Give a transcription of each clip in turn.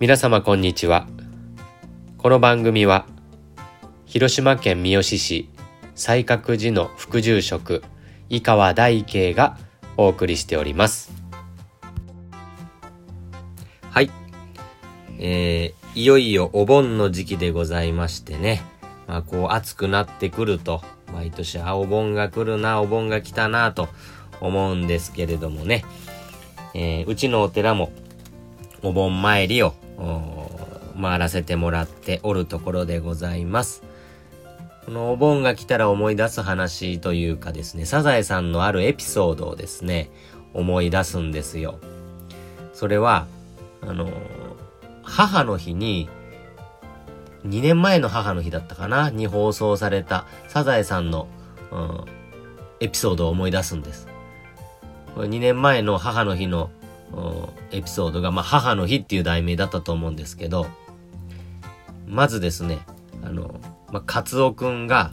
皆様こんにちは。この番組は広島県三次市西角寺の副住職井川大慶がお送りしております。はい。えー、いよいよお盆の時期でございましてね。まあこう暑くなってくると毎年あお盆が来るなお盆が来たなと思うんですけれどもね、えー、うちのお寺もお盆参りを回らせてもらっておるところでございます。このお盆が来たら思い出す話というかですね、サザエさんのあるエピソードをですね、思い出すんですよ。それは、あの、母の日に、2年前の母の日だったかなに放送されたサザエさんの、うん、エピソードを思い出すんです。これ2年前の母の日のエピソードが、まあ、母の日っていう題名だったと思うんですけど、まずですね、あの、まあ、カツオくんが、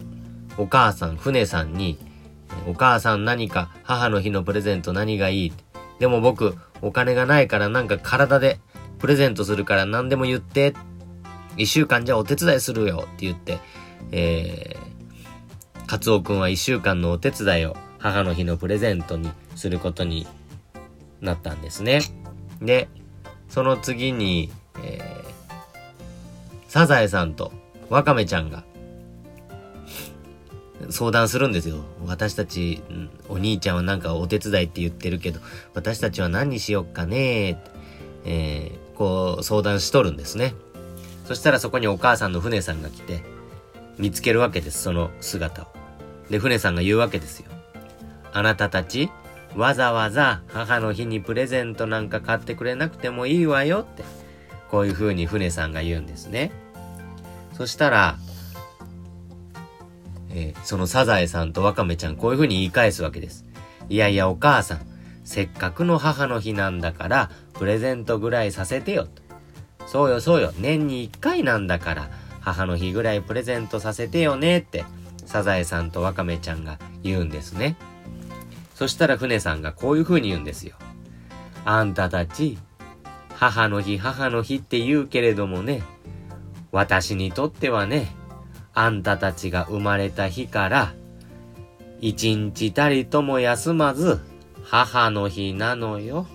お母さん、船さんに、お母さん何か母の日のプレゼント何がいい？でも僕、お金がないからなんか体でプレゼントするから何でも言って。一週間じゃお手伝いするよって言って、えー、カツオくんは一週間のお手伝いを母の日のプレゼントにすることになったんですね。で、その次に、えー、サザエさんとワカメちゃんが相談するんですよ。私たち、お兄ちゃんはなんかお手伝いって言ってるけど、私たちは何にしよっかねえー、こう相談しとるんですね。そしたらそこにお母さんの船さんが来て、見つけるわけです、その姿を。で、船さんが言うわけですよ。あなたたち、わざわざ母の日にプレゼントなんか買ってくれなくてもいいわよって、こういう風に船さんが言うんですね。そしたら、えー、そのサザエさんとワカメちゃんこういう風に言い返すわけです。いやいやお母さん、せっかくの母の日なんだから、プレゼントぐらいさせてよと。そうよそうよ、年に一回なんだから、母の日ぐらいプレゼントさせてよねって、サザエさんとワカメちゃんが言うんですね。そしたら船さんがこういう風に言うんですよ。あんたたち、母の日母の日って言うけれどもね、私にとってはね、あんたたちが生まれた日から、一日たりとも休まず、母の日なのよ。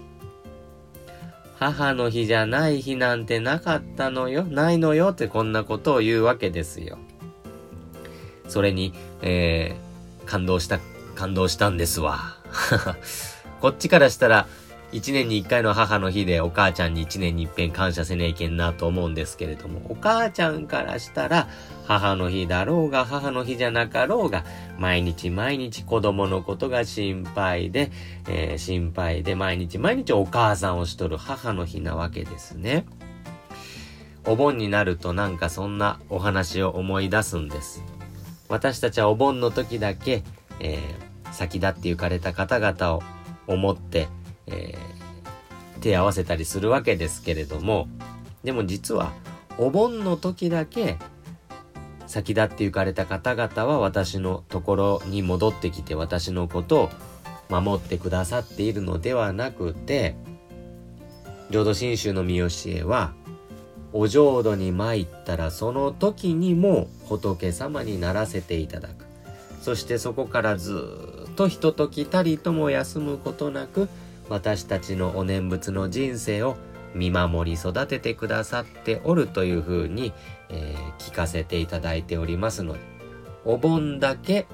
母の日じゃない日なんてなかったのよ、ないのよってこんなことを言うわけですよ。それに、えー、感動した感動したんですわ。こっちからしたら、一年に一回の母の日でお母ちゃんに一年に一遍感謝せねえけんなと思うんですけれども、お母ちゃんからしたら、母の日だろうが母の日じゃなかろうが、毎日毎日子供のことが心配で、えー、心配で毎日毎日お母さんをしとる母の日なわけですね。お盆になるとなんかそんなお話を思い出すんです。私たちはお盆の時だけ、えー先立って行かれた方々を思って、えー、手合わせたりするわけですけれども、でも実は、お盆の時だけ、先立って行かれた方々は私のところに戻ってきて私のことを守ってくださっているのではなくて、浄土真宗の見教えは、お浄土に参ったらその時にも仏様にならせていただく。そしてそこからずとひとときたりとも休むことなく私たちのお念仏の人生を見守り育ててくださっておるというふうに、えー、聞かせていただいておりますので。お盆だけ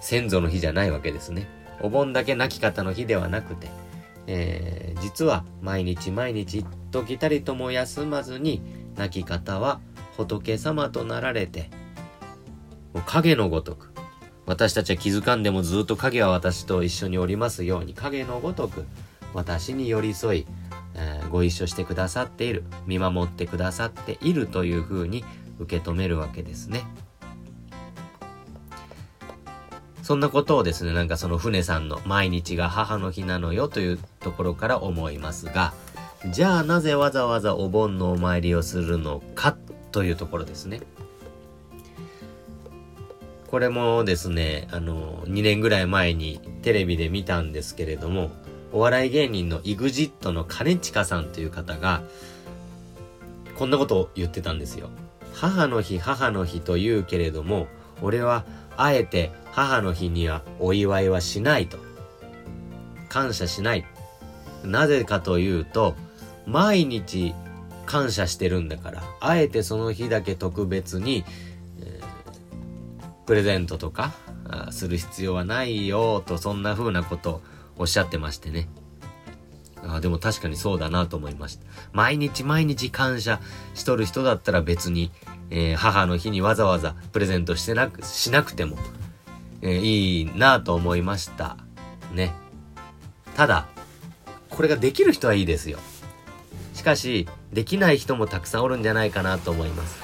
先祖の日じゃないわけですね。お盆だけ亡き方の日ではなくて、えー、実は毎日毎日一時たりとも休まずに亡き方は仏様となられて影のごとく私たちは気づかんでもずっと影は私と一緒におりますように影のごとく私に寄り添い、えー、ご一緒してくださっている見守ってくださっているというふうに受け止めるわけですね。そんなことをですね、なんかその船さんの毎日が母の日なのよというところから思いますが、じゃあなぜわざわざお盆のお参りをするのかというところですね。これもですね、あの、2年ぐらい前にテレビで見たんですけれども、お笑い芸人の EXIT の兼近さんという方が、こんなことを言ってたんですよ。母の日、母の日と言うけれども、俺はあえて母の日にはお祝いはしないと。感謝しない。なぜかというと、毎日感謝してるんだから、あえてその日だけ特別に、プレゼントとかする必要はないよと、そんな風なことをおっしゃってましてね。あでも確かにそうだなと思いました。毎日毎日感謝しとる人だったら別に、えー、母の日にわざわざプレゼントしてなく、しなくても、えー、いいなと思いました。ね。ただ、これができる人はいいですよ。しかし、できない人もたくさんおるんじゃないかなと思います。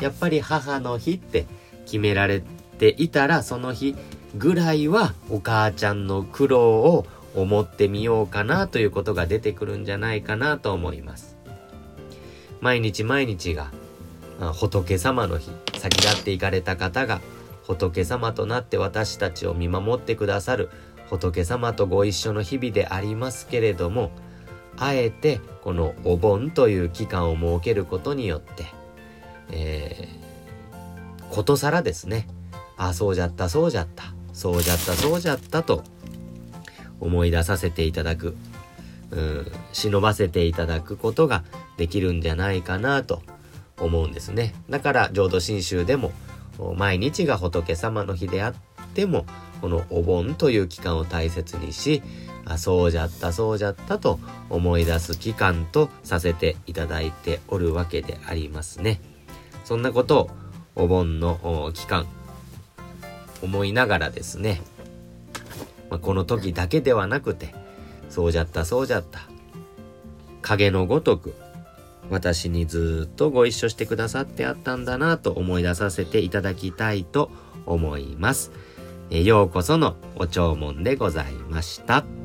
やっぱり母の日って決められていたら、その日ぐらいはお母ちゃんの苦労を思ってみようかなということが出てくるんじゃないかなと思います。毎日毎日が仏様の日、先立っていかれた方が仏様となって私たちを見守ってくださる仏様とご一緒の日々でありますけれども、あえてこのお盆という期間を設けることによって、えー、ことさらですね、あ、そうじゃった、そうじゃった、そうじゃった、そうじゃったと思い出させていただく、うん、忍ばせていただくことができるんじゃないかなと思うんですね。だから浄土真宗でも毎日が仏様の日であってもこのお盆という期間を大切にしあそうじゃったそうじゃったと思い出す期間とさせていただいておるわけでありますね。そんなことをお盆の期間思いながらですねまあ、この時だけではなくて、そうじゃったそうじゃった。影のごとく、私にずっとご一緒してくださってあったんだなと思い出させていただきたいと思います。えようこそのお弔問でございました。